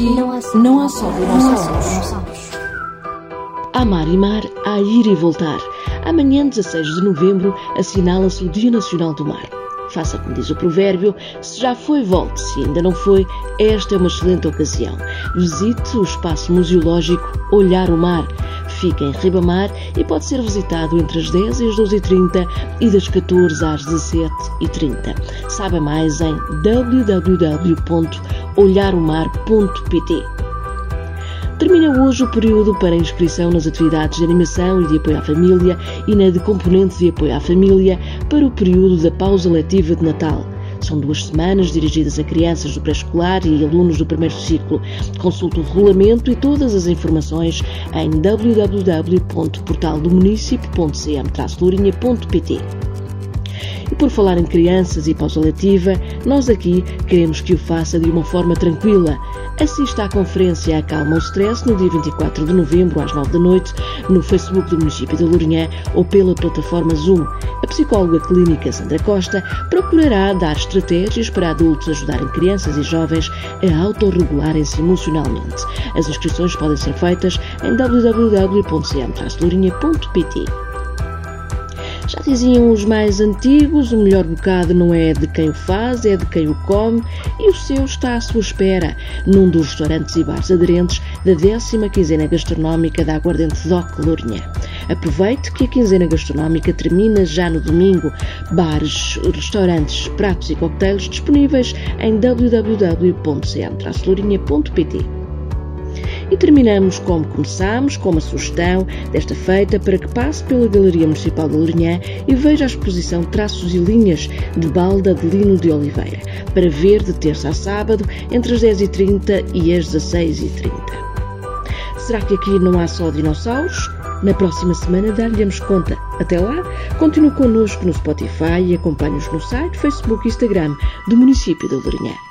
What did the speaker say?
aqui não há, não há só dinossauros. Há mar e mar, há ir e voltar. Amanhã, 16 de novembro, assinala-se o Dia Nacional do Mar. Faça como diz o provérbio, se já foi, volte. Se ainda não foi, esta é uma excelente ocasião. Visite o espaço museológico Olhar o Mar. Fica em Ribamar e pode ser visitado entre as 10 e as 12h30 e das 14 às 17h30. Saiba mais em www.olharomar.pt. Termina hoje o período para inscrição nas atividades de animação e de apoio à família e na de componente de apoio à família para o período da pausa letiva de Natal. São duas semanas dirigidas a crianças do pré-escolar e alunos do primeiro ciclo. Consulte o regulamento e todas as informações em www.portaldomunicipio.cm-lourinha.pt. E por falar em crianças e pausa letiva, nós aqui queremos que o faça de uma forma tranquila. Assista à conferência Acalma o Stress no dia 24 de novembro às 9 da noite no Facebook do município de Lourinhã ou pela plataforma Zoom. A psicóloga clínica Sandra Costa procurará dar estratégias para adultos ajudarem crianças e jovens a autorregularem-se emocionalmente. As inscrições podem ser feitas em www.cm-lourinha.pt. Já diziam os mais antigos, o melhor bocado não é de quem o faz, é de quem o come, e o seu está à sua espera, num dos restaurantes e bares aderentes da décima quinzena gastronómica da Aguardente Doc Lourinhã. Aproveite que a quinzena gastronómica termina já no domingo. Bares, restaurantes, pratos e coquetéis disponíveis em www.cm-lourinha.pt. E terminamos como começámos, com uma sugestão desta feita para que passe pela Galeria Municipal de Lourinhã e veja a exposição Traços e Linhas de Balda de Lino de Oliveira, para ver de terça a sábado entre as 10h30 e as 16h30. Será que aqui não há só dinossauros? Na próxima semana dar-lhe-emos conta. Até lá, continue connosco no Spotify e acompanhe-nos no site, Facebook e Instagram do município de Lourinhã.